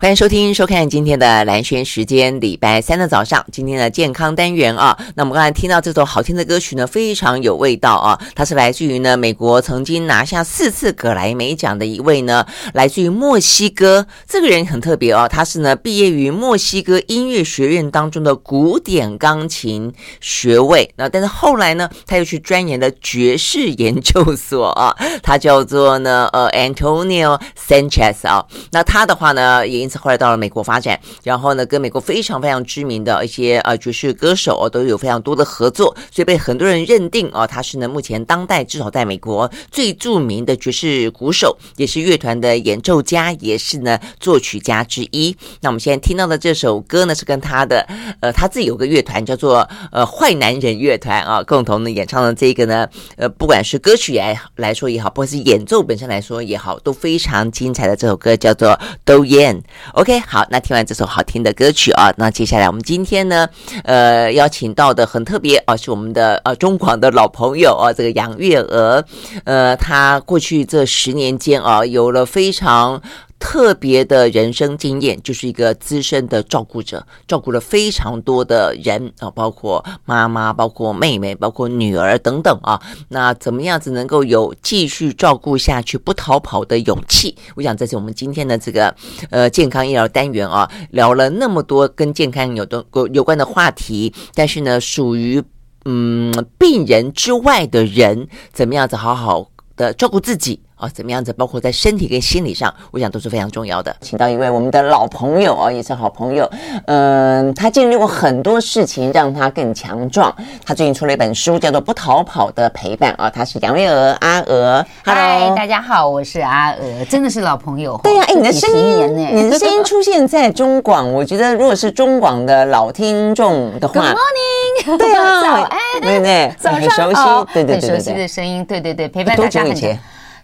欢迎收听、收看今天的蓝轩时间，礼拜三的早上，今天的健康单元啊。那我们刚才听到这首好听的歌曲呢，非常有味道啊。它是来自于呢美国曾经拿下四次格莱美奖的一位呢，来自于墨西哥。这个人很特别哦，他是呢毕业于墨西哥音乐学院当中的古典钢琴学位。那但是后来呢，他又去钻研了爵士研究所啊。他叫做呢呃 Antonio Sanchez 啊。那他的话呢也。后来到了美国发展，然后呢，跟美国非常非常知名的一些呃爵士歌手哦，都有非常多的合作，所以被很多人认定哦，他是呢目前当代至少在美国最著名的爵士鼓手，也是乐团的演奏家，也是呢作曲家之一。那我们现在听到的这首歌呢，是跟他的呃他自己有个乐团叫做呃坏男人乐团啊，共同的演唱的这个呢，呃不管是歌曲来来说也好，不管是演奏本身来说也好，都非常精彩的这首歌叫做 Do Yen。OK，好，那听完这首好听的歌曲啊，那接下来我们今天呢，呃，邀请到的很特别啊，是我们的呃中广的老朋友啊，这个杨月娥，呃，她过去这十年间啊，有了非常。特别的人生经验，就是一个资深的照顾者，照顾了非常多的人啊，包括妈妈、包括妹妹、包括女儿等等啊。那怎么样子能够有继续照顾下去、不逃跑的勇气？我想这是我们今天的这个呃健康医疗单元啊，聊了那么多跟健康有的有关的话题，但是呢，属于嗯病人之外的人，怎么样子好好的照顾自己？啊，怎么样子？包括在身体跟心理上，我想都是非常重要的。请到一位我们的老朋友啊，也是好朋友。嗯，他经历过很多事情，让他更强壮。他最近出了一本书，叫做《不逃跑的陪伴》啊。他是杨月娥阿娥。嗨，大家好，我是阿娥，真的是老朋友。对呀、啊，哎，你的声音，你的声音出现在中广，我觉得如果是中广的老听众的话，Good morning，对啊，早安，对对对，早上很熟悉，哦、对对对，对，很熟悉的声音，对对对，陪伴大家很久。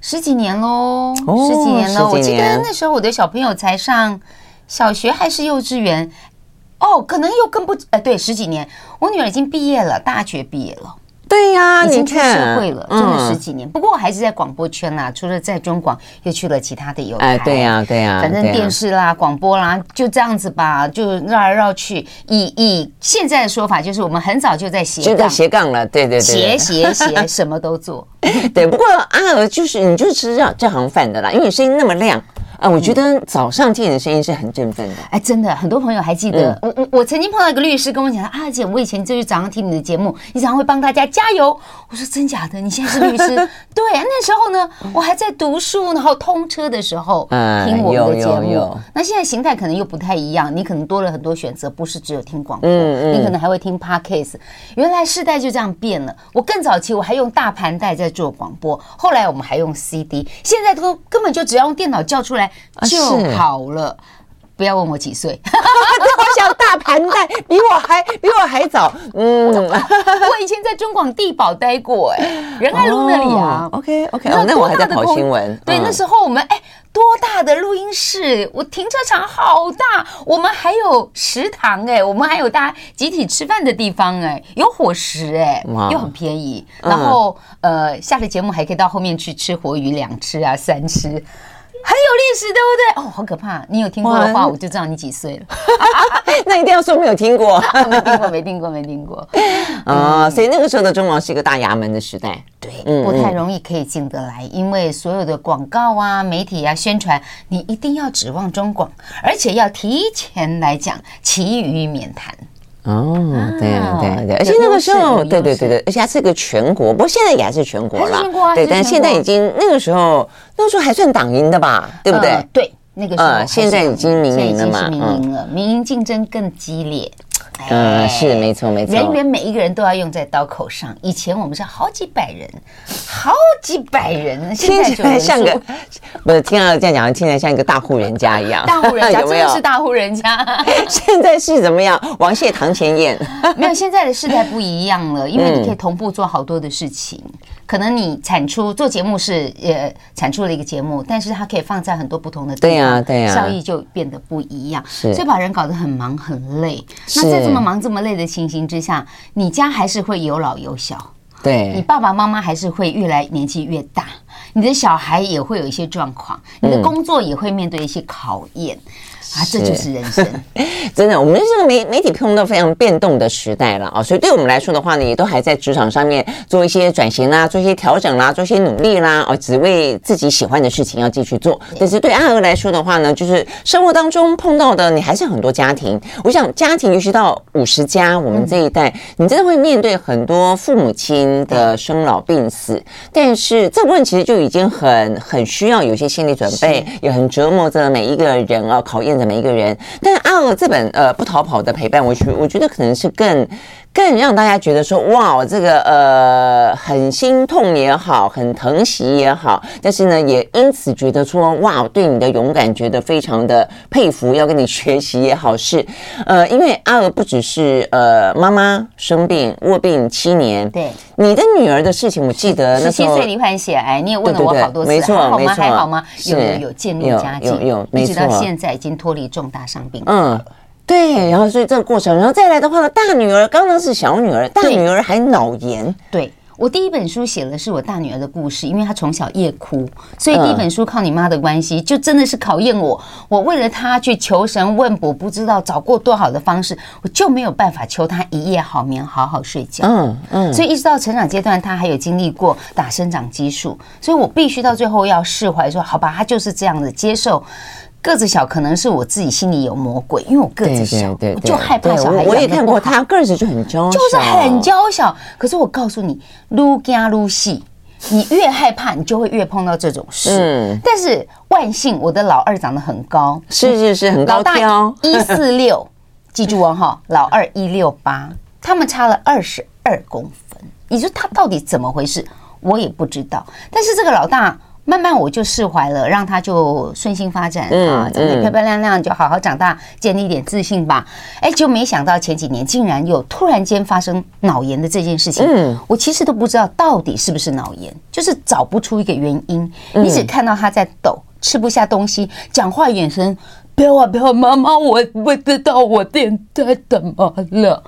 十几年喽、哦，十几年了。我记得那时候我的小朋友才上小学还是幼稚园，哦，可能又更不，呃，对，十几年。我女儿已经毕业了，大学毕业了。对呀、啊，已经出社会了，真的十几年。嗯、不过我还是在广播圈啦，除了在中广，又去了其他的有台。哎，对呀、啊，对呀、啊，反正电视啦、啊、广播啦，就这样子吧，就绕来绕去。以以现在的说法，就是我们很早就在斜杠，就在斜杠了，对对对，斜斜斜，什么都做。对，不过阿娥就是你就是吃这这行饭的啦，因为你声音那么亮。啊，我觉得早上听你的声音是很振奋的。哎，真的，很多朋友还记得、嗯、我我我曾经碰到一个律师跟我讲啊，姐，我以前就是早上听你的节目，你早上会帮大家加油。我说真假的？你现在是律师？对啊，那时候呢，我还在读书，然后通车的时候听我们的节目。嗯、那现在形态可能又不太一样，你可能多了很多选择，不是只有听广播，你可能还会听 Podcast。原来世代就这样变了。我更早期我还用大盘带在做广播，后来我们还用 CD，现在都根本就只要用电脑叫出来。就好了，不要问我几岁。我想大盘带 比我还比我还早。嗯，我以前在中广地堡待过，哎，仁爱路那里啊。OK OK，那我还在跑新闻。对，那时候我们哎，多大的录音室？我停车场好大，我们还有食堂哎，我们还有大家集体吃饭的地方哎，有伙食哎，又很便宜。然后呃，下了节目还可以到后面去吃活鱼两吃啊三吃。很有历史，对不对？哦，好可怕！你有听过的话，我就知道你几岁了。那一定要说没有听过，没听过，没听过，没听过。啊，所以那个时候的中广是一个大衙门的时代，对，不太容易可以进得来，因为所有的广告啊、媒体啊、宣传，你一定要指望中广，而且要提前来讲，其余免谈。哦，对啊，对啊，对，而且那个时候，对对对对，而且它是个全国，不过现在也还是全国了，对，但是现在已经那个时候，那个时候还算党营的吧，对不对？对，那个时候，现在已经民营了嘛，民营了，民营竞争更激烈。嗯，是没错没错，人员每一个人都要用在刀口上。以前我们是好几百人，好几百人，现在就像个不是听到这样讲，听起来像一个大户人家一样。大户人家 真的是大户人家。现在是怎么样？王谢堂前燕。没有，现在的时代不一样了，因为你可以同步做好多的事情。可能你产出做节目是呃产出了一个节目，但是它可以放在很多不同的地方，对呀对呀，效益就变得不一样，是，所以把人搞得很忙很累。那在这么忙这么累的情形之下，你家还是会有老有小，对，你爸爸妈妈还是会越来年纪越大，你的小孩也会有一些状况，你的工作也会面对一些考验。啊，这就是人生。真的，我们这个媒媒体碰到非常变动的时代了啊，所以对我们来说的话呢，也都还在职场上面做一些转型啦，做一些调整啦，做一些努力啦，哦，只为自己喜欢的事情要继续做。但是对阿娥来说的话呢，就是生活当中碰到的，你还是很多家庭。我想家庭，尤其到五十加，我们这一代，你真的会面对很多父母亲的生老病死。但是这部分其实就已经很很需要有些心理准备，也很折磨着每一个人啊，考验的每一个人。但是阿娥这本呃不逃跑的陪伴，我觉我觉得可能是更。更让大家觉得说哇，这个呃很心痛也好，很疼惜也好，但是呢，也因此觉得说哇，对你的勇敢觉得非常的佩服，要跟你学习也好是，呃，因为阿娥不只是呃妈妈生病卧病七年，对你的女儿的事情，我记得十七岁罹患血癌，你也问了我好多次，对对对没错，没错，还好吗？有有有渐入佳境，有有，有，没错，一直到现在已经脱离重大伤病，嗯。对，然后所以这个过程，然后再来的话呢，大女儿刚刚是小女儿，大女儿还脑炎。对，我第一本书写的是我大女儿的故事，因为她从小夜哭，所以第一本书靠你妈的关系，就真的是考验我。我为了她去求神问卜，不知道找过多好的方式，我就没有办法求她一夜好眠，好好睡觉。嗯嗯，所以一直到成长阶段，她还有经历过打生长激素，所以我必须到最后要释怀，说好吧，她就是这样子接受。个子小可能是我自己心里有魔鬼，因为我个子小，对对对对，我就害怕小孩。我也看过他个子就很娇小，就是很娇小。可是我告诉你，撸家撸细，你越害怕，你就会越碰到这种事。嗯，但是万幸，我的老二长得很高，是是是，很高挑，一四六，记住哦哈，老二一六八，他们差了二十二公分。你说他到底怎么回事？我也不知道。但是这个老大。慢慢我就释怀了，让他就顺心发展啊，长得漂漂亮亮，就好好长大，建立一点自信吧。哎，就没想到前几年竟然有突然间发生脑炎的这件事情。嗯，我其实都不知道到底是不是脑炎，就是找不出一个原因。你只看到他在抖，吃不下东西，讲话眼神不要啊不要，妈妈，我不知道我现在怎么了，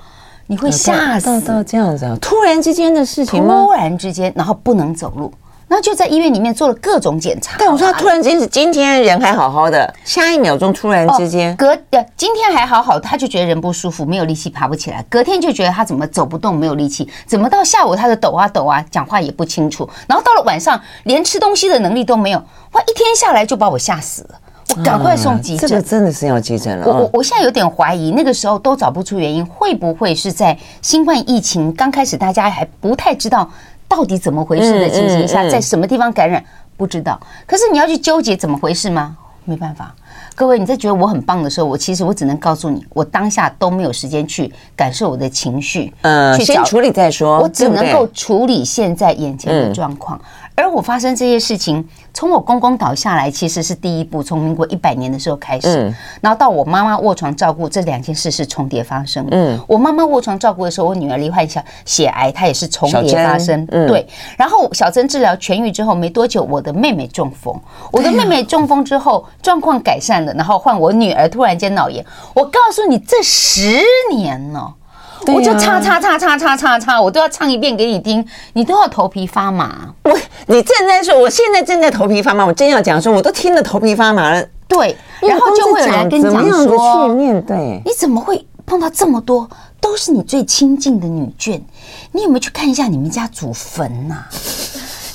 你会吓死。到这样子啊，突然之间的事情吗？突然之间，然后不能走路。那就在医院里面做了各种检查。但我说他突然间是今天人还好好的，下一秒钟突然之间、哦、隔呃今天还好好，他就觉得人不舒服，没有力气爬不起来。隔天就觉得他怎么走不动，没有力气。怎么到下午他的抖啊抖啊，讲话也不清楚。然后到了晚上，连吃东西的能力都没有。哇，一天下来就把我吓死了。我赶快送急诊、嗯。这个真的是要急诊了。我我我现在有点怀疑，那个时候都找不出原因，会不会是在新冠疫情刚开始，大家还不太知道。到底怎么回事的情形下，在什么地方感染不知道。可是你要去纠结怎么回事吗？没办法。各位，你在觉得我很棒的时候，我其实我只能告诉你，我当下都没有时间去感受我的情绪。嗯，先处理再说。我只能够处理现在眼前的状况。而我发生这些事情，从我公公倒下来，其实是第一步，从民国一百年的时候开始，嗯，然后到我妈妈卧床照顾，这两件事是重叠发生。嗯，我妈妈卧床照顾的时候，我女儿罹患小血癌，她也是重叠发生。嗯，对。然后小珍治疗痊愈之后没多久，我的妹妹中风，我的妹妹中风之后状况改善了，然后换我女儿突然间脑炎。我告诉你，这十年呢。我就叉叉叉叉叉叉叉，我都要唱一遍给你听，你都要头皮发麻。我，你正在说，我现在正在头皮发麻，我真要讲说，我都听得头皮发麻了。对，然后就会有人跟你讲说，去面对，你怎么会碰到这么多都是你最亲近的女眷？你有没有去看一下你们家祖坟呐？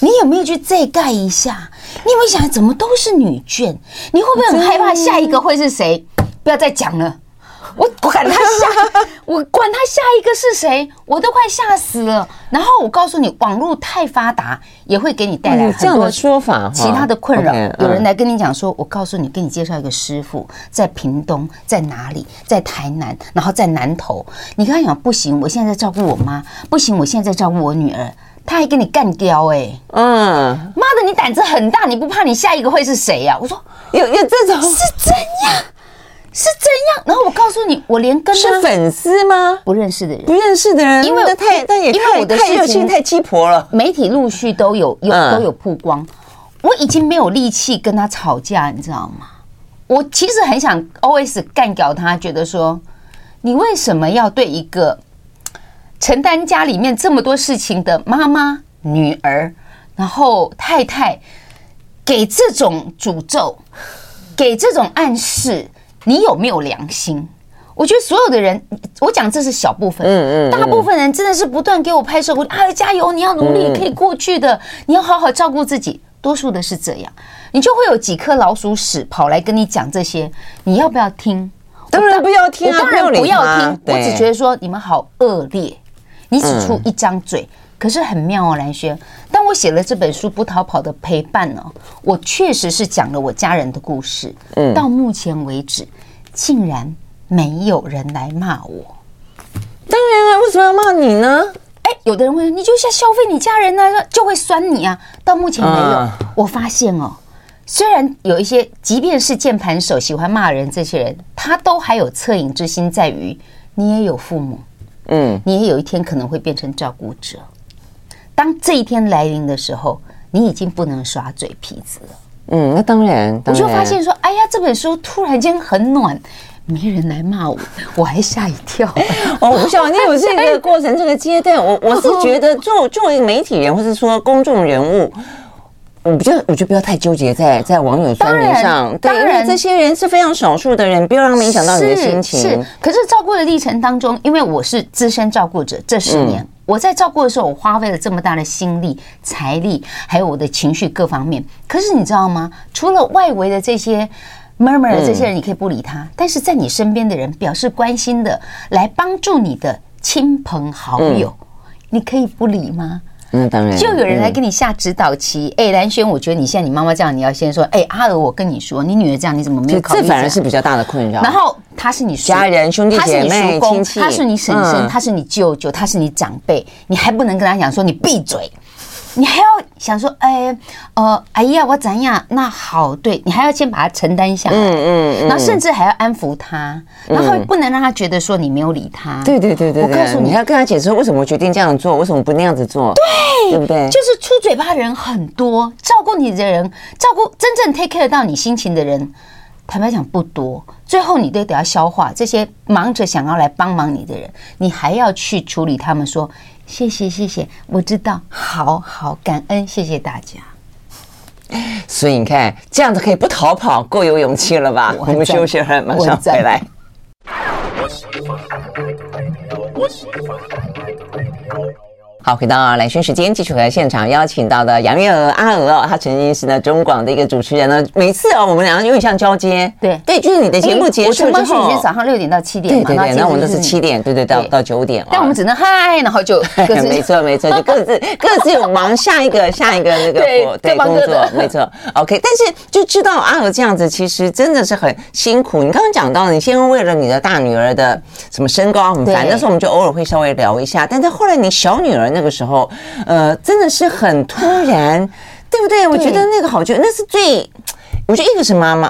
你有没有去再盖一下？你有没有想怎么都是女眷？你会不会很害怕下一个会是谁？不要再讲了。我管他下，我管他下一个是谁，我都快吓死了。然后我告诉你，网络太发达，也会给你带来很多说法，其他的困扰。有人来跟你讲说，我告诉你，给你介绍一个师傅，在屏东，在哪里，在台南，然后在南投。你跟他讲不行，我现在在照顾我妈，不行，我现在在照顾我女儿。他还跟你干掉哎，嗯，妈的，你胆子很大，你不怕你下一个会是谁呀？我说有有这种是怎样？是怎样？然后我告诉你，我连跟他是粉丝吗？不认识的人，不认识的人，因为太，但也因为我的事情太鸡婆了。媒体陆续都有有都有曝光，我已经没有力气跟他吵架，你知道吗？我其实很想 always 干掉他，觉得说你为什么要对一个承担家里面这么多事情的妈妈、女儿，然后太太给这种诅咒，给这种暗示？你有没有良心？我觉得所有的人，我讲这是小部分，嗯嗯，大部分人真的是不断给我拍手，我哎加油，你要努力，可以过去的，你要好好照顾自己。多数的是这样，你就会有几颗老鼠屎跑来跟你讲这些，你要不要听？当然不要听啊，当然不要听。我只觉得说你们好恶劣，你只出一张嘴，可是很妙哦，蓝轩。当我写了这本书《不逃跑的陪伴》呢，我确实是讲了我家人的故事。嗯，到目前为止，竟然。没有人来骂我，当然了，为什么要骂你呢？哎，有的人会说，你就像消费你家人呢、啊，就会酸你啊。到目前没有，啊、我发现哦，虽然有一些，即便是键盘手喜欢骂人，这些人他都还有恻隐之心，在于你也有父母，嗯，你也有一天可能会变成照顾者。当这一天来临的时候，你已经不能耍嘴皮子了。嗯，那当然，当然我就发现说，哎呀，这本书突然间很暖。没人来骂我，我还吓一跳。哦，我不晓得你有这个过程，这个阶段，我我是觉得，作作为媒体人，或是说公众人物，我比较，我就不要太纠结在在网友酸民上。对，因为这些人是非常少数的人，不要让他们影响到你的心情。是，是，可是照顾的历程当中，因为我是资深照顾者，这十年我在照顾的时候，我花费了这么大的心力、财力，还有我的情绪各方面。可是你知道吗？除了外围的这些。murmur 的这些人，你可以不理他，但是在你身边的人表示关心的，来帮助你的亲朋好友，你可以不理吗？那当然，就有人来给你下指导棋。哎，兰轩，我觉得你现在你妈妈这样，你要先说，哎，阿娥，我跟你说，你女儿这样，你怎么没有考虑？这反而是比较大的困扰。然后他是你家人、兄弟姐妹、亲戚，他是你婶婶，他是你舅舅，他是你长辈，你还不能跟他讲说你闭嘴。你还要想说，哎，呃，哎呀，我怎样？那好，对，你还要先把它承担下来，嗯嗯，然后甚至还要安抚他，然后不能让他觉得说你没有理他。对对对对，我告诉你，你要跟他解释为什么我决定这样做，为什么不那样子做，对，对不对？就是出嘴巴的人很多，照顾你的人，照顾真正 take care 到你心情的人，坦白讲不多。最后你都得要消化这些忙着想要来帮忙你的人，你还要去处理他们说。谢谢谢谢，我知道，好好感恩，谢谢大家。所以你看，这样子可以不逃跑，够有勇气了吧？我，我们休息会儿，马上回来。好，回到兰萱时间，继续和现场邀请到的杨月娥阿娥哦，她曾经是呢中广的一个主持人呢。每次哦，我们两个有点像交接，对对，就是你的节目结束之后，我是早上六点到七点，对对对，那我们都是七点，对对到到九点，但我们只能嗨，然后就各自，没错没错，就各自各自有忙下一个下一个那个对工作，没错，OK。但是就知道阿娥这样子，其实真的是很辛苦。你刚刚讲到，你先为了你的大女儿的什么身高很烦，那时候我们就偶尔会稍微聊一下，但是后来你小女儿那个时候。呃，真的是很突然，对不对？我觉得那个好，就那是最，我觉得一个是妈妈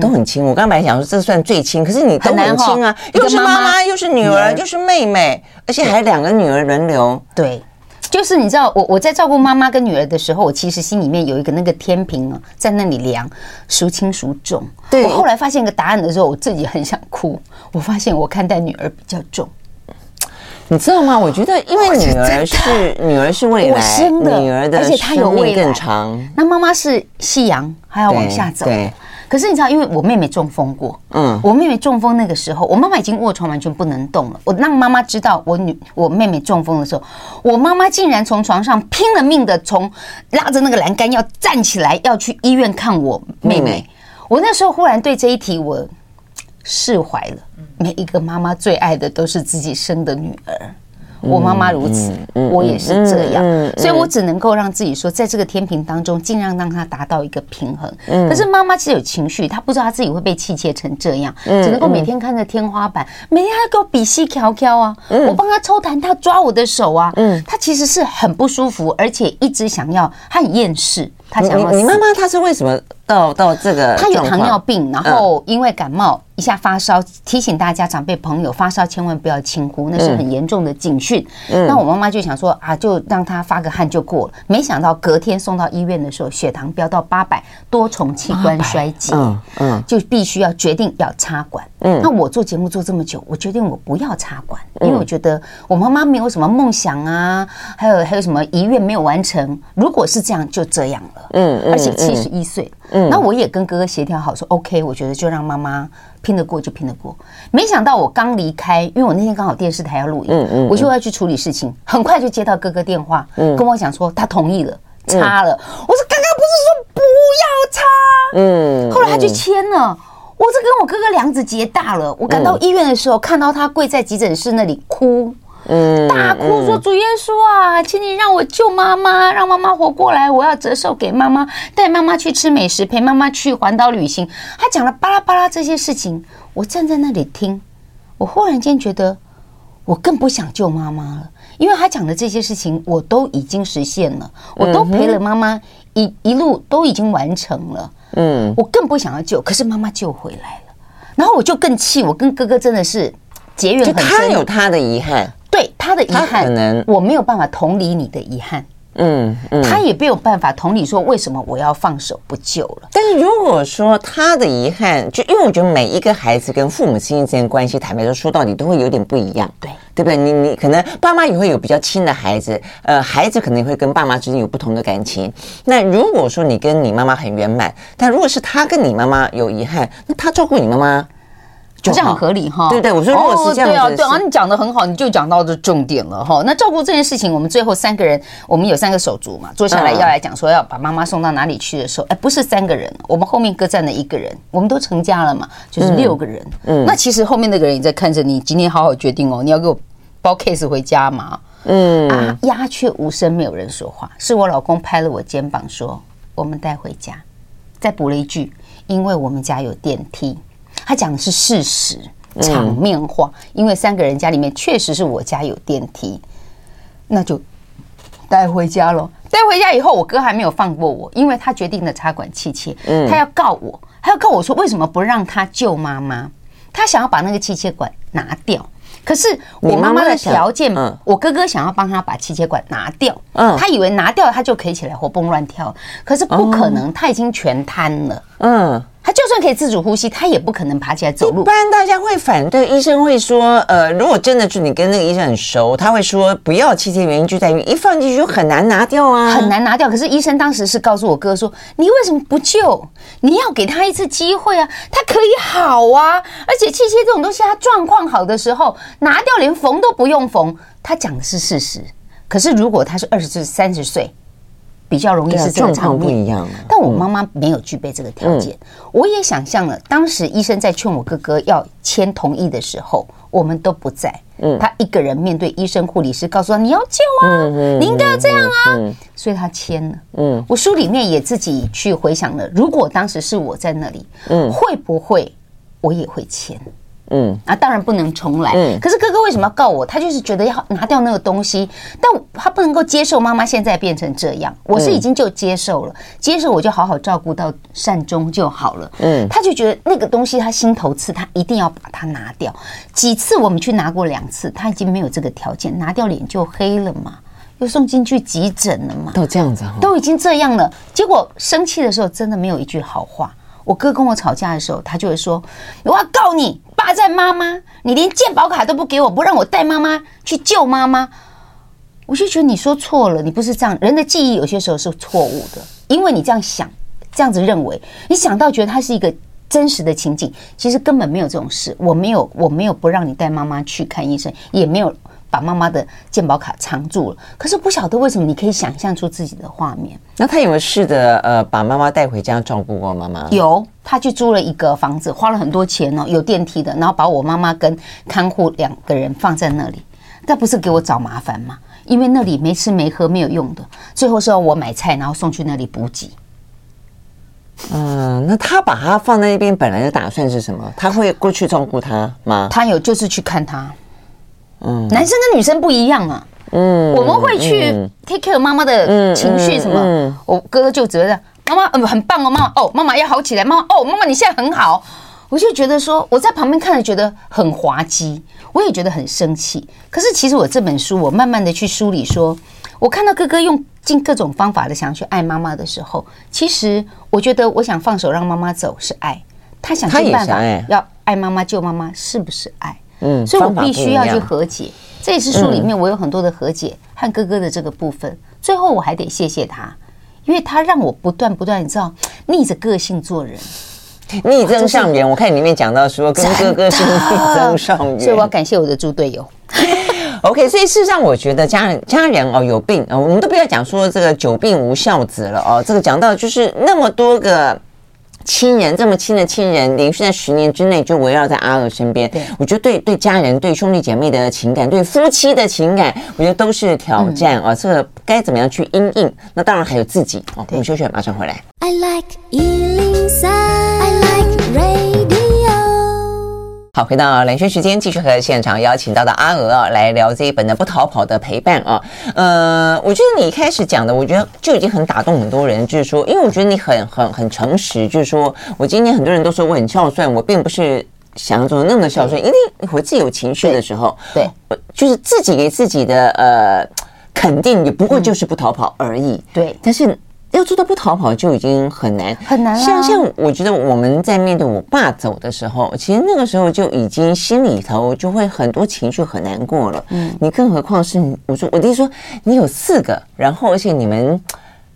都很亲。我刚才想说，这算最亲，可是你都很亲啊，又是妈妈，又是女儿，又是妹妹，而且还两个女儿轮流。对，就是你知道，我我在照顾妈妈跟女儿的时候，我其实心里面有一个那个天平啊，在那里量孰轻孰重。对，我后来发现一个答案的时候，我自己很想哭。我发现我看待女儿比较重。你知道吗？我觉得，因为女儿是女儿是未来，女儿的，而且她有未来更长。那妈妈是夕阳，还要往下走。对。可是你知道，因为我妹妹中风过，嗯，我妹妹中风那个时候，我妈妈已经卧床，完全不能动了。我让妈妈知道我女我妹妹中风的时候，我妈妈竟然从床上拼了命的从拉着那个栏杆要站起来，要去医院看我妹妹。我那时候忽然对这一题我释怀了。每一个妈妈最爱的都是自己生的女儿，我妈妈如此，我也是这样，所以我只能够让自己说，在这个天平当中，尽量让她达到一个平衡。可是妈妈其实有情绪，她不知道她自己会被气切成这样，只能够每天看着天花板，每天还给我比戏调调啊，我帮她抽痰，她抓我的手啊，她其实是很不舒服，而且一直想要，她很厌世，她想要。你妈妈她是为什么到到这个？她有糖尿病，然后因为感冒。一下发烧，提醒大家长辈朋友发烧千万不要轻忽，那是很严重的警讯。嗯，那我妈妈就想说啊，就让他发个汗就过了。没想到隔天送到医院的时候，血糖飙到八百，多重器官衰竭，嗯嗯，就必须要决定要插管。嗯，那我做节目做这么久，我决定我不要插管，因为我觉得我妈妈没有什么梦想啊，还有还有什么遗愿没有完成。如果是这样，就这样了。嗯，而且七十一岁，嗯，那我也跟哥哥协调好说，OK，我觉得就让妈妈拼得过就拼得过。没想到我刚离开，因为我那天刚好电视台要录影，嗯嗯，我就要去处理事情，很快就接到哥哥电话，嗯，跟我讲说他同意了，插了。我说刚刚不是说不要插，嗯，后来他就签了。我这跟我哥哥梁子结大了。我赶到医院的时候，看到他跪在急诊室那里哭。嗯，大哭说：“主耶稣啊，请你让我救妈妈，让妈妈活过来。我要折寿给妈妈，带妈妈去吃美食，陪妈妈去环岛旅行。”他讲了巴拉巴拉这些事情，我站在那里听，我忽然间觉得我更不想救妈妈了，因为他讲的这些事情我都已经实现了，我都陪了妈妈一一路都已经完成了。嗯，我更不想要救，可是妈妈救回来了，然后我就更气，我跟哥哥真的是结缘很深。他有他的遗憾。的遗憾，可能我没有办法同理你的遗憾，嗯，嗯，他也没有办法同理说为什么我要放手不救了。但是如果说他的遗憾，就因为我觉得每一个孩子跟父母亲之间关系，坦白说说到底都会有点不一样，对，对不对？你你可能爸妈也会有比较亲的孩子，呃，孩子可能也会跟爸妈之间有不同的感情。那如果说你跟你妈妈很圆满，但如果是他跟你妈妈有遗憾，那他照顾你妈妈。好像很合理哈，对对，我说如果是这样子，对啊，对啊，你讲的很好，你就讲到这重点了哈。那照顾这件事情，我们最后三个人，我们有三个手足嘛，坐下来要来讲说要把妈妈送到哪里去的时候，哎，不是三个人，我们后面各站了一个人，我们都成家了嘛，就是六个人。嗯，那其实后面那个人也在看着你，今天好好决定哦，你要给我包 case 回家嘛？嗯啊，鸦雀无声，没有人说话，是我老公拍了我肩膀说，我们带回家，再补了一句，因为我们家有电梯。他讲的是事实，场面话，因为三个人家里面确实是我家有电梯，那就带回家了。带回家以后，我哥还没有放过我，因为他决定了插管气切，他要告我，他要告我说为什么不让他救妈妈，他想要把那个气切管拿掉。可是我妈妈的条件，我哥哥想要帮他把气切管拿掉，他以为拿掉他就可以起来活蹦乱跳，可是不可能，他已经全瘫了。嗯。他就算可以自主呼吸，他也不可能爬起来走路。一般大家会反对，医生会说，呃，如果真的是你跟那个医生很熟，他会说不要气切，原因就在于一放进去就很难拿掉啊，很难拿掉。可是医生当时是告诉我哥说，你为什么不救？你要给他一次机会啊，他可以好啊。而且气切这种东西，他状况好的时候拿掉连缝都不用缝。他讲的是事实。可是如果他是二十岁、三十岁。比较容易是这个场面，但我妈妈没有具备这个条件。我也想象了，当时医生在劝我哥哥要签同意的时候，我们都不在。嗯，他一个人面对医生、护理师，告诉他你要救啊，你应该要这样啊，所以他签了。嗯，我书里面也自己去回想了，如果当时是我在那里，嗯，会不会我也会签？嗯啊，当然不能重来。嗯，可是哥哥为什么要告我？他就是觉得要拿掉那个东西，但他不能够接受妈妈现在变成这样。我是已经就接受了，接受我就好好照顾到善终就好了。嗯，他就觉得那个东西他心头刺，他一定要把它拿掉。几次我们去拿过两次，他已经没有这个条件，拿掉脸就黑了嘛，又送进去急诊了嘛，都这样子，都已经这样了。结果生气的时候真的没有一句好话。我哥跟我吵架的时候，他就会说：“我要告你。”霸占妈妈，你连健保卡都不给我，不让我带妈妈去救妈妈，我就觉得你说错了，你不是这样。人的记忆有些时候是错误的，因为你这样想，这样子认为，你想到觉得它是一个真实的情景，其实根本没有这种事。我没有，我没有不让你带妈妈去看医生，也没有。把妈妈的健保卡藏住了，可是不晓得为什么，你可以想象出自己的画面。那他有没有试着呃把妈妈带回家照顾过妈妈？有，他去租了一个房子，花了很多钱哦，有电梯的，然后把我妈妈跟看护两个人放在那里。那不是给我找麻烦吗？因为那里没吃没喝没有用的，最后是要我买菜，然后送去那里补给。嗯，那他把他放在那边，本来的打算是什么？他会过去照顾他吗？他有，就是去看他。嗯，男生跟女生不一样啊。嗯，我们会去 take care 妈妈的情绪什么。我哥哥就觉得妈妈嗯很棒哦，妈妈哦，妈妈要好起来，妈妈哦，妈妈你现在很好。我就觉得说我在旁边看着觉得很滑稽，我也觉得很生气。可是其实我这本书，我慢慢的去梳理说，我看到哥哥用尽各种方法的想去爱妈妈的时候，其实我觉得我想放手让妈妈走是爱，他想尽办法要爱妈妈救妈妈是不是爱？嗯，所以我必须要去和解，这也是书里面我有很多的和解和哥哥的这个部分。最后我还得谢谢他，因为他让我不断不断，你知道，逆着个性做人，逆增上缘。我看里面讲到说，跟哥哥是逆增上缘，所以我要感谢我的猪队友。OK，所以事实上，我觉得家人家人哦有病啊，我们都不要讲说这个久病无孝子了哦。这个讲到就是那么多个。亲人这么亲的亲人，连续在十年之内就围绕在阿乐身边。对，我觉得对对家人、对兄弟姐妹的情感、对夫妻的情感，我觉得都是挑战啊。这个该怎么样去应应？那当然还有自己哦。我们休息，马上回来。I like 好，回到兰萱时间，继续和现场邀请到的阿娥啊来聊这一本的《不逃跑的陪伴》啊。呃，我觉得你一开始讲的，我觉得就已经很打动很多人，就是说，因为我觉得你很很很诚实，就是说我今天很多人都说我很孝顺，我并不是想象中的那么孝顺，因为我自己有情绪的时候，对，对就是自己给自己的呃肯定，也不过就是不逃跑而已，对，但是。要做到不逃跑就已经很难，很难。像像我觉得我们在面对我爸走的时候，其实那个时候就已经心里头就会很多情绪很难过了。嗯，你更何况是我说我弟说你有四个，然后而且你们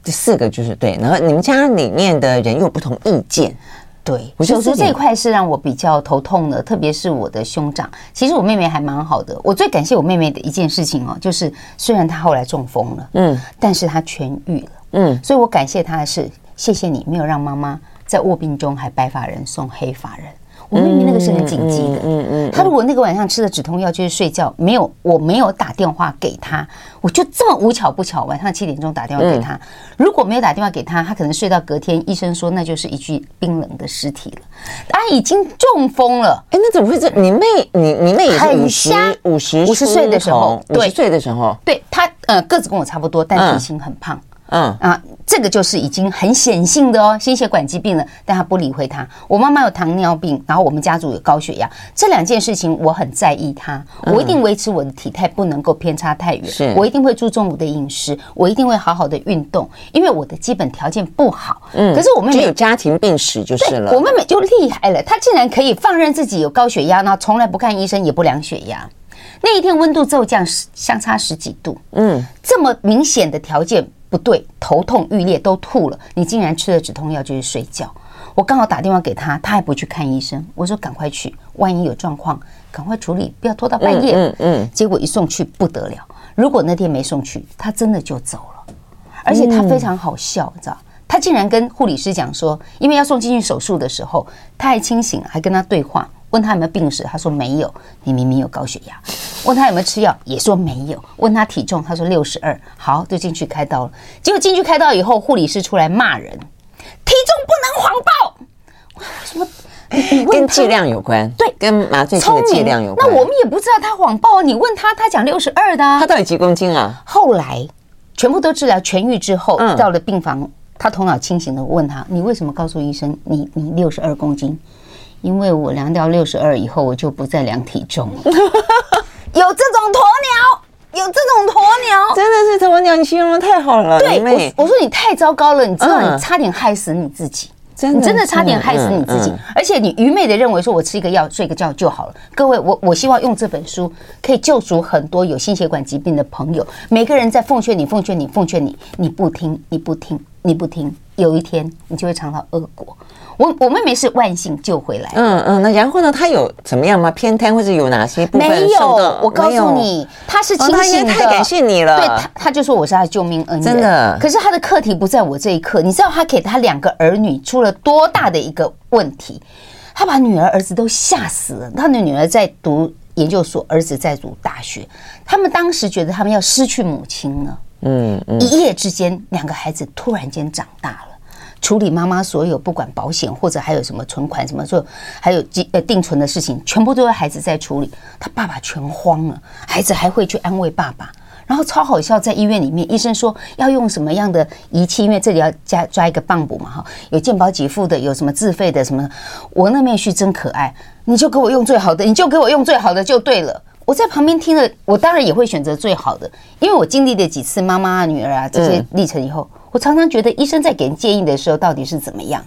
这四个就是对，然后你们家里面的人又有不同意见，对，我就说这一块是让我比较头痛的，特别是我的兄长。其实我妹妹还蛮好的，我最感谢我妹妹的一件事情哦，就是虽然她后来中风了，嗯，但是她痊愈了。嗯，所以我感谢他的是，谢谢你没有让妈妈在卧病中还白发人送黑发人。我妹妹那个是很紧急的，嗯嗯，嗯，她如果那个晚上吃了止痛药就是睡觉，没有我没有打电话给她，我就这么无巧不巧晚上七点钟打电话给她，如果没有打电话给她，她可能睡到隔天，医生说那就是一具冰冷的尸体了，她已经中风了。哎，那怎么会这？你妹你你妹也是五十五十五十岁的时候，五十岁的时候，对她呃个子跟我差不多，但体型很胖。嗯啊，这个就是已经很显性的哦，心血管疾病了，但他不理会他。我妈妈有糖尿病，然后我们家族有高血压，这两件事情我很在意他，我一定维持我的体态不能够偏差太远，是我一定会注重我的饮食，我一定会好好的运动，因为我的基本条件不好。嗯，可是我妹妹有家庭病史就是了，我妹妹就厉害了，她竟然可以放任自己有高血压，然后从来不看医生，也不量血压。那一天温度骤降十相差十几度，嗯，这么明显的条件。不对，头痛欲裂都吐了，你竟然吃了止痛药就是睡觉。我刚好打电话给他，他还不去看医生。我说赶快去，万一有状况，赶快处理，不要拖到半夜。嗯嗯。结果一送去不得了，如果那天没送去，他真的就走了。而且他非常好笑，你知道，他竟然跟护理师讲说，因为要送进去手术的时候，他还清醒，还跟他对话。问他有没有病史，他说没有。你明明有高血压。问他有没有吃药，也说没有。问他体重，他说六十二。好，就进去开刀了。结果进去开刀以后，护理师出来骂人，体重不能谎报。为什么？跟剂量有关。对，跟麻醉剂的剂量有关。那我们也不知道他谎报。你问他，他讲六十二的。他到底几公斤啊？后来全部都治疗痊愈之后，到了病房，他头脑清醒的问他：“你为什么告诉医生你你六十二公斤？”因为我量掉六十二以后，我就不再量体重了。有这种鸵鸟，有这种鸵鸟，真的是鸵鸟，你形容的太好了。对，我我说你太糟糕了，你知道你差点害死你自己，真的，你真的差点害死你自己。而且你愚昧的认为说我吃一个药睡个觉就好了。各位，我我希望用这本书可以救赎很多有心血管疾病的朋友。每个人在奉劝你，奉劝你，奉劝你，你不听，你不听，你不听，有一天你就会尝到恶果。我我妹妹是万幸救回来，嗯嗯，那然后呢？她有怎么样吗？偏瘫或者有哪些部分？没有，我告诉你，她是清醒的。太感谢你了。对，她她就说我是她的救命恩人。真的。可是她的课题不在我这一刻。你知道她给她两个儿女出了多大的一个问题？她把女儿儿子都吓死了。她的女儿在读研究所，儿子在读大学。他们当时觉得他们要失去母亲了。嗯嗯。一夜之间，两个孩子突然间长大了。处理妈妈所有不管保险或者还有什么存款什么，就还有定呃定存的事情，全部都是孩子在处理。他爸爸全慌了，孩子还会去安慰爸爸，然后超好笑。在医院里面，医生说要用什么样的仪器，因为这里要加抓一个棒补嘛哈，有健保给付的，有什么自费的什么。我那面婿真可爱，你就给我用最好的，你就给我用最好的就对了。我在旁边听了，我当然也会选择最好的，因为我经历了几次妈妈啊、女儿啊这些历程以后。我常常觉得医生在给人建议的时候到底是怎么样？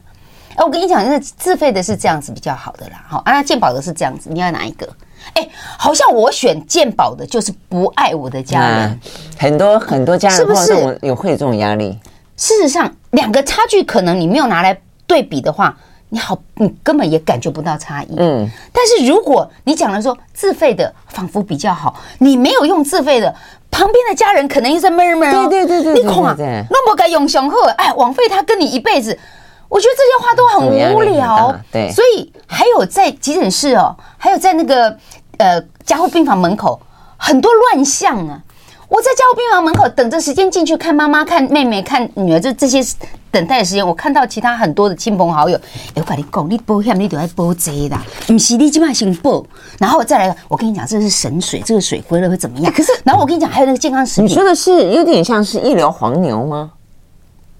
哎，我跟你讲，那自费的是这样子比较好的啦。好，啊，健保的是这样子，你要哪一个？哎，好像我选健保的就是不爱我的家人，很多很多家人是不是有会有这种压力？事实上，两个差距可能你没有拿来对比的话，你好，你根本也感觉不到差异。嗯，但是如果你讲了说自费的仿佛比较好，你没有用自费的，旁边的家人可能又在闷闷哦。对对对对，你看，那么该用雄厚，哎，枉费他跟你一辈子。我觉得这些话都很无聊。对，所以还有在急诊室哦，还有在那个呃加护病房门口，很多乱象啊。我在加护病房门口等着时间进去看妈妈、看妹妹、看女儿，就这些等待的时间，我看到其他很多的亲朋好友。我跟你讲，你保险你都要保这啦，不是你起码先保，然后再来。我跟你讲，这是神水，这个水喝了会怎么样？可是，然后我跟你讲，还有那个健康食品，你说的是有点像是医疗黄牛吗？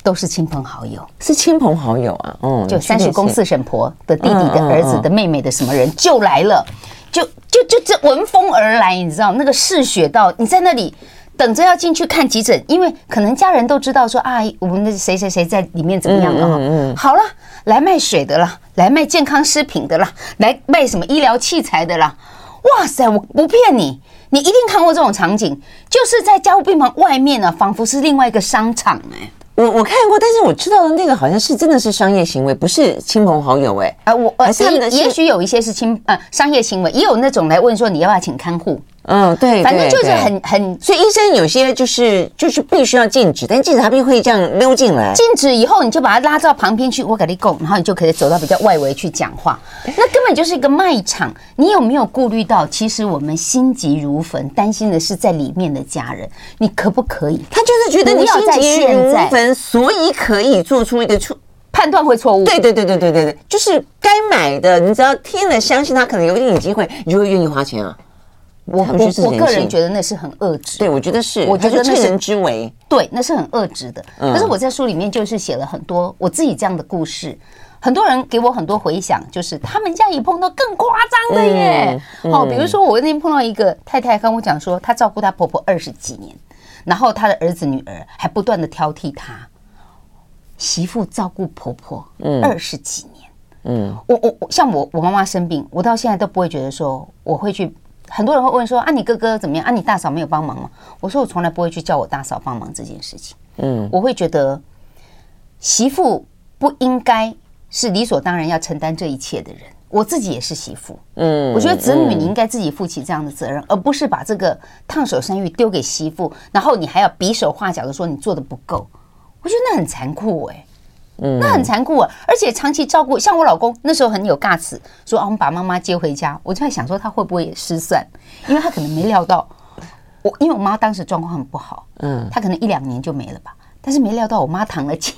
都是亲朋好友，是亲朋好友啊。嗯，就三叔公四婶婆的弟弟的儿子的妹妹的什么人就来了，就就就这闻风而来，你知道那个嗜血到你在那里。等着要进去看急诊，因为可能家人都知道说啊，我们的谁谁谁在里面怎么样了哈。嗯嗯。好了，来卖水的啦，来卖健康食品的啦，来卖什么医疗器材的啦。哇塞，我不骗你，你一定看过这种场景，就是在加护病房外面呢，仿佛是另外一个商场哎。我我看过，但是我知道的那个好像是真的是商业行为，不是亲朋好友哎。啊，我呃，也许有一些是亲呃商业行为，也有那种来问说你要不要请看护。嗯，对，反正就是很很，所以医生有些就是就是必须要禁止，但禁止他并会这样溜进来。禁止以后，你就把他拉到旁边去，我给你供，然后你就可以走到比较外围去讲话。那根本就是一个卖场。你有没有顾虑到？其实我们心急如焚，担心的是在里面的家人。你可不可以？他就是觉得你心急如焚，所以可以做出一个错判断会错误。对对对对对对对，就是该买的，你只要听了相信他，可能有一点机会，你就会愿意花钱啊。我我我个人觉得那是很恶质，对，我觉得是，我觉得那是趁人之危，对，那是很恶质的。可是我在书里面就是写了很多我自己这样的故事，很多人给我很多回响，就是他们家也碰到更夸张的耶。哦，比如说我那天碰到一个太太跟我讲说，她照顾她婆婆二十几年，然后她的儿子女儿还不断的挑剔她，媳妇照顾婆婆二十几年，嗯，我我我像我我妈妈生病，我到现在都不会觉得说我会去。很多人会问说：“啊，你哥哥怎么样？啊，你大嫂没有帮忙吗？”我说：“我从来不会去叫我大嫂帮忙这件事情。嗯，我会觉得媳妇不应该是理所当然要承担这一切的人。我自己也是媳妇，嗯，我觉得子女你应该自己负起这样的责任，而不是把这个烫手山芋丢给媳妇，然后你还要比手画脚的说你做的不够。我觉得那很残酷哎。”嗯，那很残酷啊！而且长期照顾，像我老公那时候很有尬词，说啊，我们把妈妈接回家。我就在想说，他会不会也失算？因为他可能没料到我，因为我妈当时状况很不好，嗯，他可能一两年就没了吧。但是没料到我妈躺了七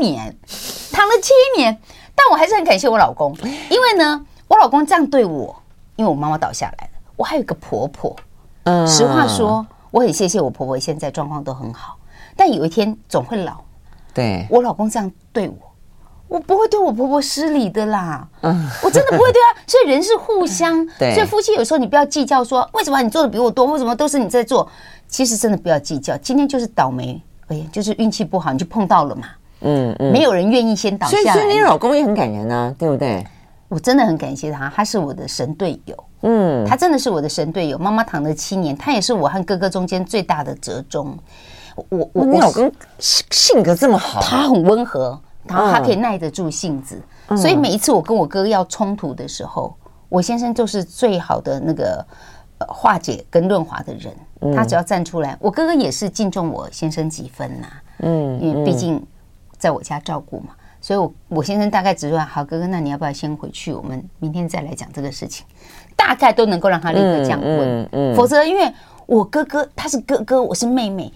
年，躺了七年。但我还是很感谢我老公，因为呢，我老公这样对我，因为我妈妈倒下来了，我还有一个婆婆。嗯，实话说，我很谢谢我婆婆，现在状况都很好。但有一天总会老。对，我老公这样对我，我不会对我婆婆失礼的啦。嗯，我真的不会对啊。所以人是互相，对，所以夫妻有时候你不要计较说，为什么你做的比我多，为什么都是你在做。其实真的不要计较，今天就是倒霉，哎呀，就是运气不好，你就碰到了嘛。嗯嗯，没有人愿意先倒下来。所以，所以你老公也很感人啊，对不对？我真的很感谢他，他是我的神队友。嗯，他真的是我的神队友。妈妈躺了七年，他也是我和哥哥中间最大的折中。我我你老公性性格这么好，他很温和，然后他可以耐得住性子，所以每一次我跟我哥要冲突的时候，我先生就是最好的那个化解跟润滑的人。他只要站出来，我哥哥也是敬重我先生几分呐，嗯，因为毕竟在我家照顾嘛，所以我我先生大概只说好，哥哥，那你要不要先回去？我们明天再来讲这个事情，大概都能够让他立刻降温，嗯，否则因为我哥哥他是哥哥，我是妹妹。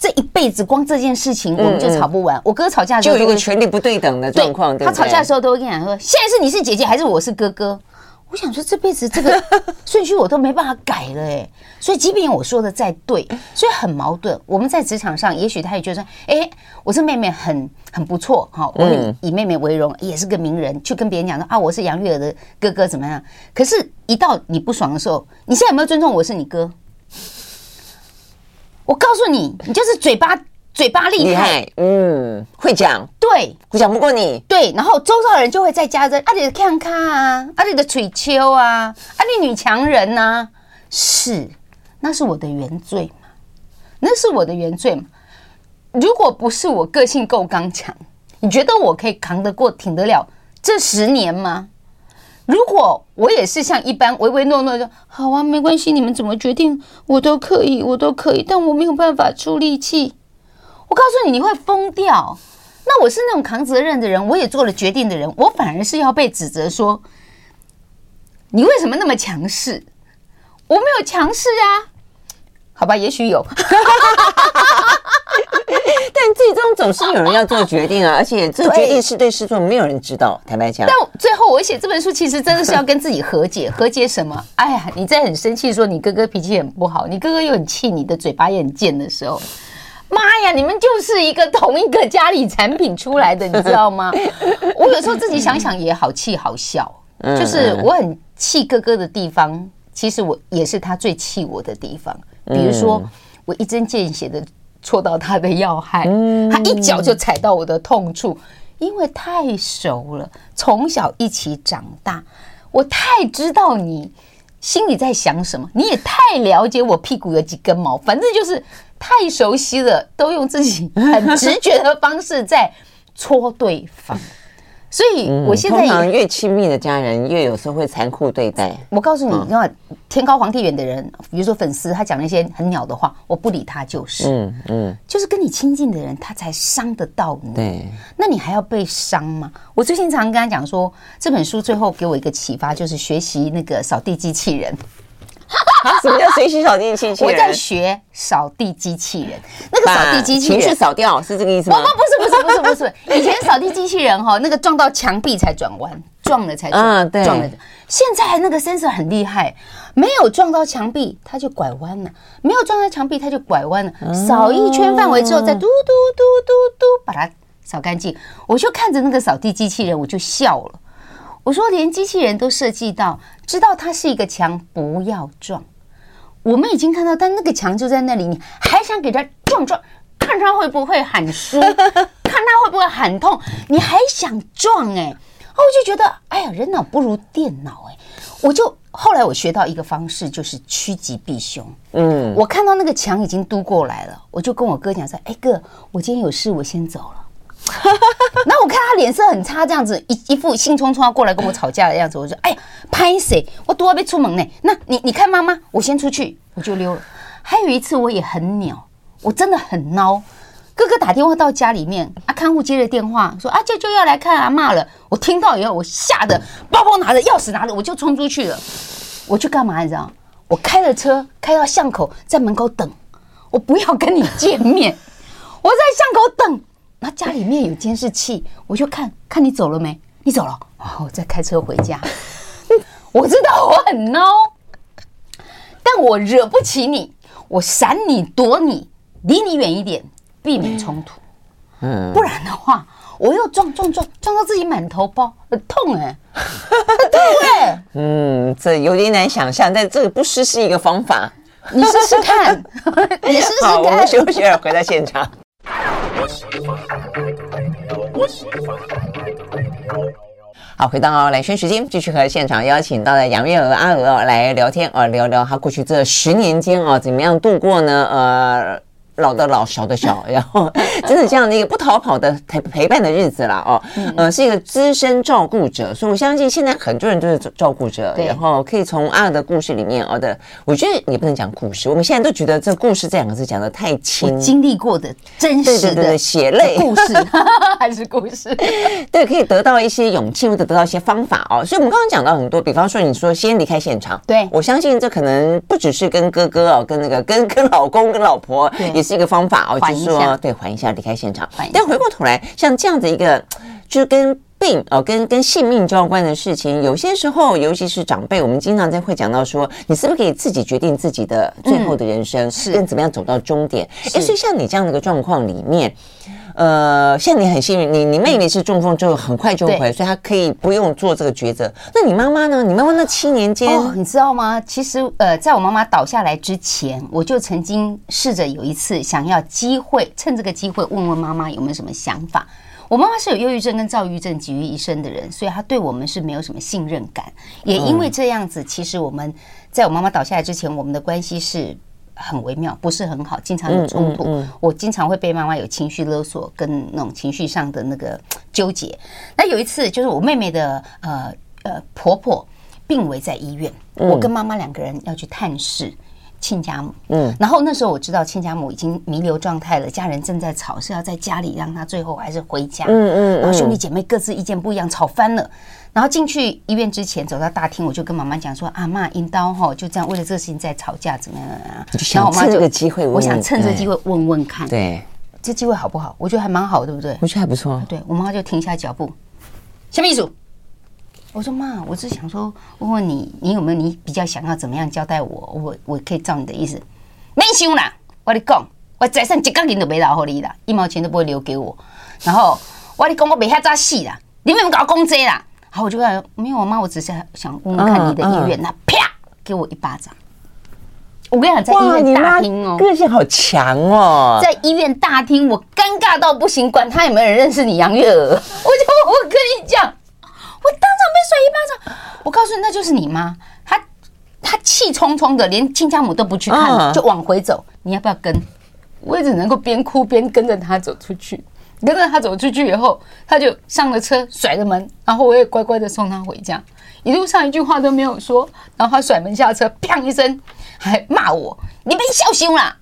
这一辈子光这件事情我们就吵不完。嗯、我哥吵架的时候就有一个权力不对等的状况。对，他吵架的时候都会跟你讲说：“现在是你是姐姐还是我是哥哥？”我想说这辈子这个顺序我都没办法改了哎。所以即便我说的再对，所以很矛盾。我们在职场上，也许他也觉得说：“哎，我这妹妹很很不错哈，我以以妹妹为荣，也是个名人，去跟别人讲说啊，我是杨月儿的哥哥怎么样？可是，一到你不爽的时候，你现在有没有尊重我是你哥？”我告诉你，你就是嘴巴嘴巴厉害，嗯，会讲，对，讲不过你，对，然后周遭的人就会在加着啊，你的看看啊，啊，你的嘴秋啊，啊，你女强人呐、啊，是，那是我的原罪嘛，那是我的原罪嘛。如果不是我个性够刚强，你觉得我可以扛得过、挺得了这十年吗？如果我也是像一般唯唯诺诺的，好啊，没关系，你们怎么决定我都可以，我都可以，但我没有办法出力气。我告诉你，你会疯掉。那我是那种扛责任的人，我也做了决定的人，我反而是要被指责说，你为什么那么强势？我没有强势啊，好吧，也许有。但最终总是有人要做决定啊，而且这个决定是对是错，没有人知道。坦白讲，但最后我写这本书，其实真的是要跟自己和解。和解什么？哎呀，你在很生气，说你哥哥脾气很不好，你哥哥又很气你的嘴巴也很贱的时候，妈呀，你们就是一个同一个家里产品出来的，你知道吗？我有时候自己想想也好气好笑，就是我很气哥哥的地方，其实我也是他最气我的地方。比如说，我一针见血的。戳到他的要害，他一脚就踩到我的痛处，因为太熟了，从小一起长大，我太知道你心里在想什么，你也太了解我屁股有几根毛，反正就是太熟悉了，都用自己很直觉的方式在戳对方。所以，我现在、嗯、通常越亲密的家人，越有时候会残酷对待。我告诉你，因为、嗯、天高皇帝远的人，比如说粉丝，他讲那些很鸟的话，我不理他就是。嗯嗯，就是跟你亲近的人，他才伤得到你。对，那你还要被伤吗？我最近常常跟他讲说，这本书最后给我一个启发，就是学习那个扫地机器人。什么叫随时扫地机器人？我在学扫地机器人。那个扫地机器人情绪扫掉是这个意思吗？不不不是不是不是不是。以前扫地机器人哈，那个撞到墙壁才转弯，撞了才转。嗯，对。撞了。现在那个 sensor 很厉害，没有撞到墙壁，它就拐弯了；没有撞到墙壁，它就拐弯了。扫一圈范围之后，再嘟嘟嘟嘟嘟把它扫干净。我就看着那个扫地机器人，我就笑了。我说，连机器人都设计到，知道它是一个墙，不要撞。我们已经看到，但那个墙就在那里，你还想给它撞撞，看它会不会喊输，看它会不会喊痛，你还想撞哎、欸？我就觉得，哎呀，人脑不如电脑哎、欸！我就后来我学到一个方式，就是趋吉避凶。嗯，我看到那个墙已经嘟过来了，我就跟我哥讲说：“哎哥，我今天有事，我先走了。” 那我看他脸色很差，这样子一一副兴冲冲要过来跟我吵架的样子，我说：“哎呀，拍谁？我都要被出门呢。”那你你看妈妈，我先出去，我就溜了。还有一次我也很鸟，我真的很孬。哥哥打电话到家里面，啊，看护接了电话说：“啊，舅舅要来看阿妈了。”我听到以后，我吓得包包拿着，钥匙拿着，我就冲出去了。我去干嘛？你知道？我开了车开到巷口，在门口等。我不要跟你见面，我在巷口等。那家里面有监视器，我就看看你走了没？你走了，我再开车回家。我知道我很孬，但我惹不起你，我闪你躲你，离你远一点，避免冲突。嗯，不然的话，我又撞撞撞撞到自己满头包，很痛哎、欸，很痛哎、欸。嗯，这有点难想象，但这个不失是一个方法。你试试看，你试试看。好，我们休息了，回到现场。好，回到来宣时间，继续和现场邀请到的杨月娥阿娥来聊天啊，聊聊她过去这十年间啊，怎么样度过呢？呃。老的老，小的小，然后真的这样的一个不逃跑的陪陪伴的日子啦哦，呃，是一个资深照顾者，所以我相信现在很多人都是照顾者，然后可以从阿娥的故事里面哦的，我觉得也不能讲故事，我们现在都觉得这故事这两个字讲的太轻，经历过的真实的血泪。故事 还是故事，对，可以得到一些勇气或者得到一些方法哦，所以我们刚刚讲到很多，比方说你说先离开现场，对，我相信这可能不只是跟哥哥哦，跟那个跟跟老公跟老婆也是。这个方法哦，就是说，对，缓一下，离开现场。但回过头来，像这样子一个，就是跟病哦，跟跟性命交关的事情，有些时候，尤其是长辈，我们经常在会讲到说，你是不是可以自己决定自己的最后的人生，嗯、是跟怎么样走到终点？哎，所以像你这样的一个状况里面。呃，像你很幸运，你你妹妹是中风之后很快就回，所以她可以不用做这个抉择。那你妈妈呢？你妈妈那七年间，哦，你知道吗？其实呃，在我妈妈倒下来之前，我就曾经试着有一次想要机会，趁这个机会问问妈妈有没有什么想法。我妈妈是有忧郁症跟躁郁症集于一身的人，所以她对我们是没有什么信任感。也因为这样子，其实我们在我妈妈倒下来之前，我们的关系是。很微妙，不是很好，经常有冲突。嗯嗯嗯、我经常会被妈妈有情绪勒索，跟那种情绪上的那个纠结。那有一次，就是我妹妹的呃呃婆婆病危在医院，嗯、我跟妈妈两个人要去探视亲家母。嗯，然后那时候我知道亲家母已经弥留状态了，家人正在吵，是要在家里让他最后还是回家。嗯嗯，嗯，然后兄弟姐妹各自意见不一样，吵翻了。然后进去医院之前，走到大厅，我就跟妈妈讲说：“阿妈，阴刀哈，就这样为了这个事情在吵架，怎么样啊？”然后我妈就这个机会，我想趁这个机会问问看，对，这机会好不好？我觉得还蛮好，对不对？我觉得还不错。对，我妈妈就停下脚步，什么意思？我说妈，我只想说问问你，你有没有你比较想要怎么样交代我？我我可以照你的意思。没想啦，我跟你讲，我财产一角银都没留给你啦，一毛钱都不会留给我。然后我跟你讲，我没遐早死啦，你们搞公职啦。好，我就问，没有我妈，我只是想问问看你的意愿。那啪，给我一巴掌！我跟你讲，在医院大厅哦，个性好强哦，在医院大厅，我尴尬到不行，管他有没有人认识你杨月娥，我就我跟你讲，我当场被甩一巴掌。我告诉你，那就是你妈，她她气冲冲的，连亲家母都不去看，就往回走。你要不要跟？我也只能够边哭边跟着她走出去。跟着他走出去以后，他就上了车，甩了门，然后我也乖乖的送他回家，一路上一句话都没有说。然后他甩门下车，砰一声，还骂我：“你别小心啦！”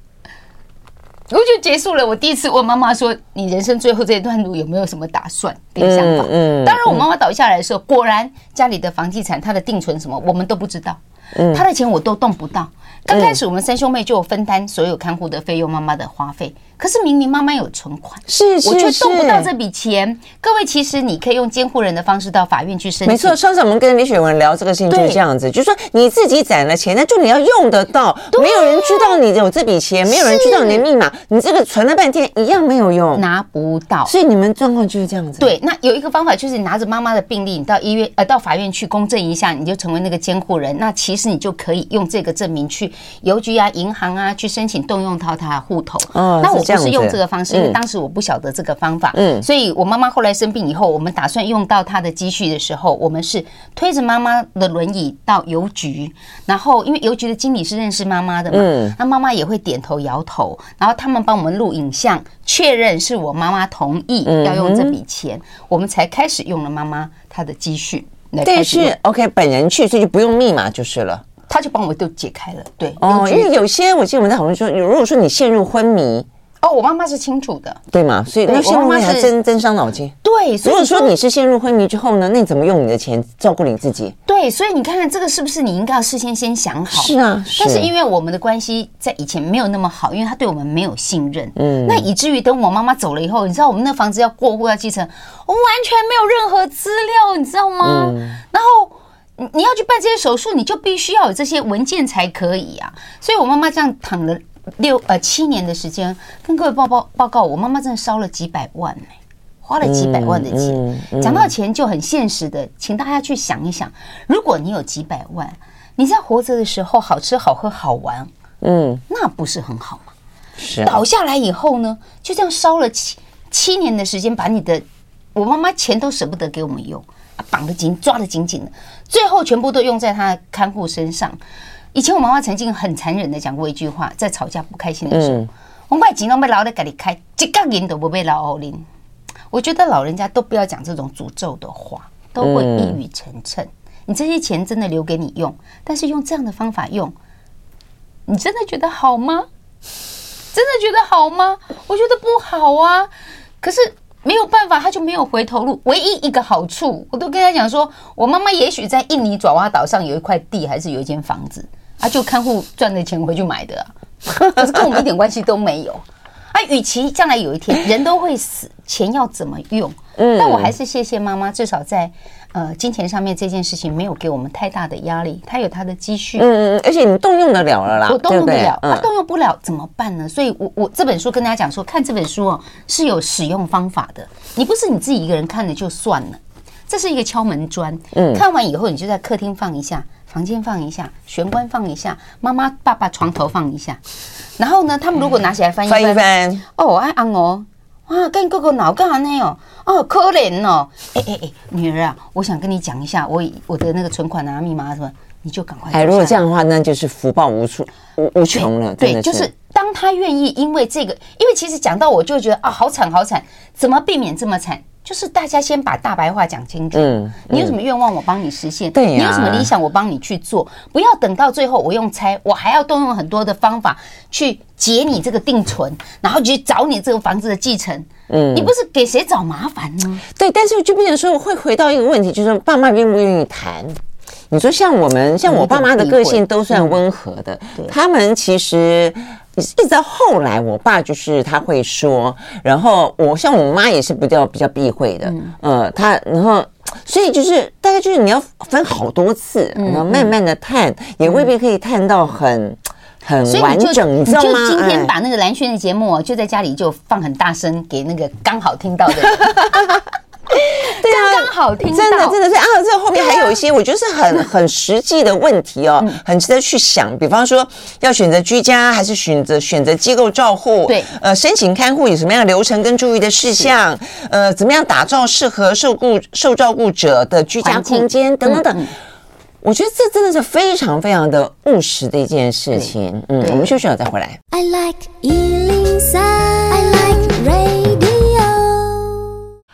我就结束了。我第一次问妈妈说：“你人生最后这段路有没有什么打算跟想法？”嗯，当然，我妈妈倒下来的时候，果然家里的房地产、她的定存什么，我们都不知道，嗯，她的钱我都动不到。刚开始我们三兄妹就分担所有看护的费用，妈妈的花费。可是明明妈妈有存款，是，是，我却动不到这笔钱。各位，其实你可以用监护人的方式到法院去申请。没错，上次我们跟李雪文聊这个事情就是这样子，就是说你自己攒了钱，那就你要用得到，没有人知道你有这笔钱，没有人知道你的密码，你这个存了半天一样没有用，拿不到。所以你们状况就是这样子。对，那有一个方法就是你拿着妈妈的病历，你到医院呃到法院去公证一下，你就成为那个监护人。那其实你就可以用这个证明去邮局啊、银行啊去申请动用到他的户头。哦，那我不是用这个方式。因为当时我不晓得这个方法，嗯，所以我妈妈后来生病以后，我们打算用到她的积蓄的时候，我们是推着妈妈的轮椅到邮局，然后因为邮局的经理是认识妈妈的嘛，嗯，那妈妈也会点头摇头，然后他们帮我们录影像，确认是我妈妈同意要用这笔钱，我们才开始用了妈妈她的积蓄。但是 OK，本人去，所以就不用密码就是了，他就帮我们都解开了。对，哦，因为有些我记得我们在讨论说，如果说你陷入昏迷。哦，我妈妈是清楚的，对吗？所以那现在妈妈还真真伤脑筋。对，所以如果说你是陷入昏迷之后呢，那你怎么用你的钱照顾你自己？对，所以你看看这个是不是你应该要事先先想好？是啊，但是因为我们的关系在以前没有那么好，因为他对我们没有信任，嗯，那以至于等我妈妈走了以后，你知道我们那房子要过户要继承，我们完全没有任何资料，你知道吗？嗯，然后你你要去办这些手术，你就必须要有这些文件才可以啊。所以我妈妈这样躺了。六呃七年的时间，跟各位报报报告，我妈妈真的烧了几百万呢，花了几百万的钱。嗯嗯嗯、讲到钱就很现实的，请大家去想一想，如果你有几百万，你在活着的时候好吃好喝好玩，嗯，那不是很好吗？是、啊。倒下来以后呢，就这样烧了七七年的时间，把你的我妈妈钱都舍不得给我们用，绑得紧，抓得紧紧的，最后全部都用在她的看护身上。以前我妈妈曾经很残忍的讲过一句话，在吵架不开心的时候，我卖钱都被老的给你开，一角银都不被老欧拎。我觉得老人家都不要讲这种诅咒的话，都会一语成谶。你这些钱真的留给你用，但是用这样的方法用，你真的觉得好吗？真的觉得好吗？我觉得不好啊。可是没有办法，他就没有回头路。唯一一个好处，我都跟他讲说，我妈妈也许在印尼爪哇岛上有一块地，还是有一间房子。啊，就看护赚的钱回去买的，可是跟我们一点关系都没有。啊，与其将来有一天人都会死，钱要怎么用？嗯，但我还是谢谢妈妈，至少在呃金钱上面这件事情没有给我们太大的压力。她有她的积蓄，嗯嗯，而且你动用得了了啦，我动用得了，她动用不了怎么办呢？所以我我这本书跟大家讲说，看这本书哦是有使用方法的，你不是你自己一个人看了就算了，这是一个敲门砖。嗯，看完以后你就在客厅放一下。房间放一下，玄关放一下，妈妈爸爸床头放一下，然后呢，他们如果拿起来翻一翻，翻一翻，哦，爱安哦，哇，跟哥哥闹干啥呢？哦，哦，可怜哦，哎哎哎，女儿啊，我想跟你讲一下，我我的那个存款啊，密码什么，你就赶快。哎，如果这样的话，那就是福报无处无无穷了。对，就是当他愿意，因为这个，因为其实讲到我就觉得啊，好惨好惨，怎么避免这么惨？就是大家先把大白话讲清楚。嗯，你有什么愿望，我帮你实现。对，你有什么理想，我帮你去做。不要等到最后我用猜，我还要动用很多的方法去解你这个定存，然后去找你这个房子的继承。嗯，你不是给谁找麻烦呢？对，但是就变成说会回到一个问题，就是爸妈愿不愿意谈？你说像我们，像我爸妈的个性都算温和的，他们其实。一直到后来，我爸就是他会说，然后我像我妈也是比较比较避讳的，嗯，呃，他然后所以就是大概就是你要分好多次，然后慢慢的探，也未必可以探到很很完整，你知道吗？就今天把那个蓝轩的节目就在家里就放很大声给那个刚好听到的。对啊，刚刚好听，真的真的是啊，这后面还有一些我觉得是很 很实际的问题哦，很值得去想。比方说，要选择居家还是选择选择机构照护？对，呃，申请看护有什么样的流程跟注意的事项？呃，怎么样打造适合受顾受照顾者的居家空间等等等。我觉得这真的是非常非常的务实的一件事情。嗯，我们休息了再回来。I like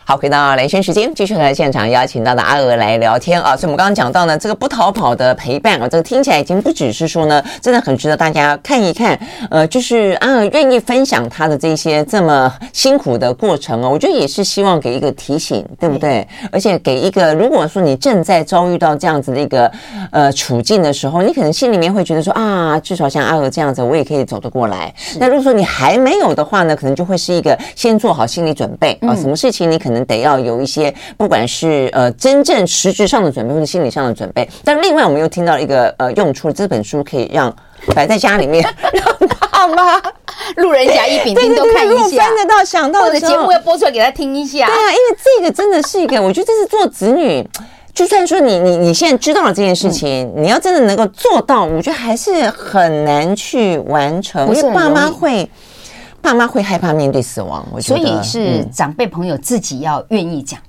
好，回到兰萱时间，继续和现场邀请到的阿娥来聊天啊。所以，我们刚刚讲到呢，这个不逃跑的陪伴啊，这个听起来已经不只是说呢，真的很值得大家看一看。呃，就是阿娥愿意分享她的这些这么辛苦的过程哦，我觉得也是希望给一个提醒，对不对？而且给一个，如果说你正在遭遇到这样子的一个呃处境的时候，你可能心里面会觉得说啊，至少像阿娥这样子，我也可以走得过来。那如果说你还没有的话呢，可能就会是一个先做好心理准备啊，什么事情你可能。得要有一些，不管是呃真正实质上的准备，或者心理上的准备。但另外，我们又听到一个呃用处，这本书可以让摆在家里面，让 爸妈、路人甲乙丙丁都看一下，翻得到想到的节目要播出来给他听一下。对啊，因为这个真的是一个，我觉得这是做子女，就算说你你你现在知道了这件事情，嗯、你要真的能够做到，我觉得还是很难去完成，因为爸妈会。爸妈会害怕面对死亡，我觉得，所以是长辈朋友自己要愿意讲。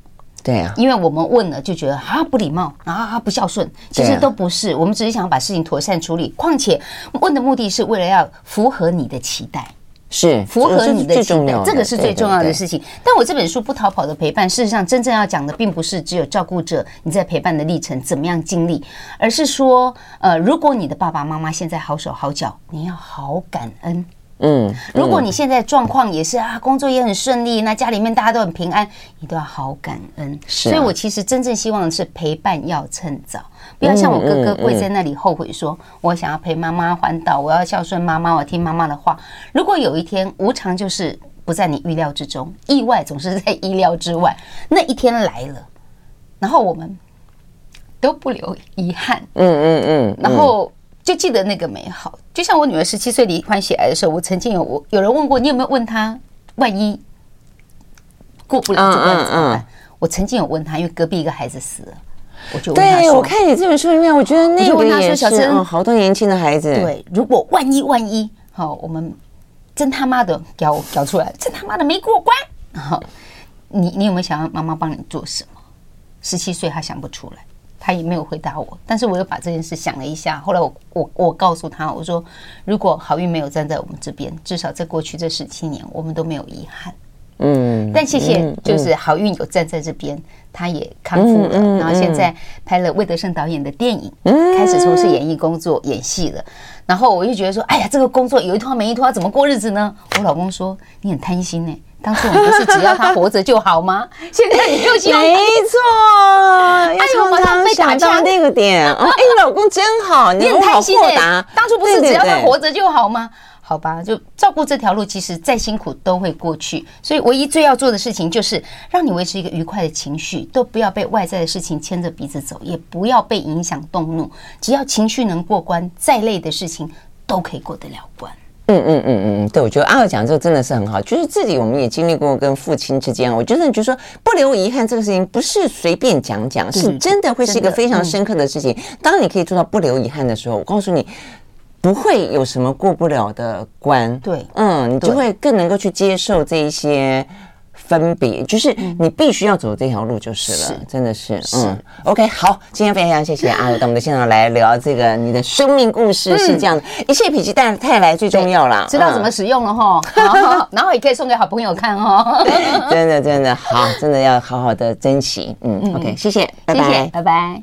对啊，因为我们问了就觉得啊不礼貌啊不孝顺，其实都不是，我们只是想要把事情妥善处理。况且问的目的是为了要符合你的期待，是符合你的期待，这个是最重要的事情。但我这本书不逃跑的陪伴，事实上真正要讲的并不是只有照顾者你在陪伴的历程怎么样经历，而是说，呃，如果你的爸爸妈妈现在好手好脚，你要好感恩。嗯，如果你现在状况也是啊，工作也很顺利，那家里面大家都很平安，你都要好感恩。是，所以我其实真正希望的是陪伴要趁早，不要像我哥哥跪在那里后悔说，我想要陪妈妈环岛，我要孝顺妈妈，我听妈妈的话。如果有一天无常就是不在你预料之中，意外总是在意料之外，那一天来了，然后我们都不留遗憾。嗯嗯嗯，然后。就记得那个美好，就像我女儿十七岁罹患血癌的时候，我曾经有我有人问过你有没有问她，万一过不了这关怎么办？我曾经有问她，因为隔壁一个孩子死了，我就对，我看你这本书里面，我觉得那个也是，嗯，好多年轻的孩子，对，如果万一万一，好，我们真他妈的搞搞出来，真他妈的没过关，好，你你有没有想要妈妈帮你做什么？十七岁，她想不出来。他也没有回答我，但是我又把这件事想了一下。后来我我我告诉他，我说如果好运没有站在我们这边，至少在过去这十七年，我们都没有遗憾。嗯，但谢谢，就是好运有站在这边，他也康复了，然后现在拍了魏德胜导演的电影，开始从事演艺工作，演戏了。然后我就觉得说，哎呀，这个工作有一拖没一拖，怎么过日子呢？我老公说，你很贪心呢。当初我们不是只要他活着就好吗？现在你又希望没错，要常常想到那个点。哎，你老公真好，你很开心的。当初不是只要他活着就好吗？好吧，就照顾这条路，其实再辛苦都会过去。所以唯一最要做的事情，就是让你维持一个愉快的情绪，都不要被外在的事情牵着鼻子走，也不要被影响动怒。只要情绪能过关，再累的事情都可以过得了关。嗯嗯嗯嗯，对，我觉得阿尔讲这个真的是很好，就是自己我们也经历过跟父亲之间，我觉得就说不留遗憾这个事情不是随便讲讲，是真的会是一个非常深刻的事情。当你可以做到不留遗憾的时候，我告诉你，不会有什么过不了的关。对，嗯，你就会更能够去接受这一些分别，就是你必须要走这条路就是了，是真的是，嗯，OK，好，今天非常谢谢阿鲁到我们的现场来聊这个你的生命故事是这样的，一切否极泰泰来最重要啦，知道怎么使用了哈，然后也可以送给好朋友看哦，真的真的好，真的要好好的珍惜，嗯，OK，谢谢，拜拜，拜拜。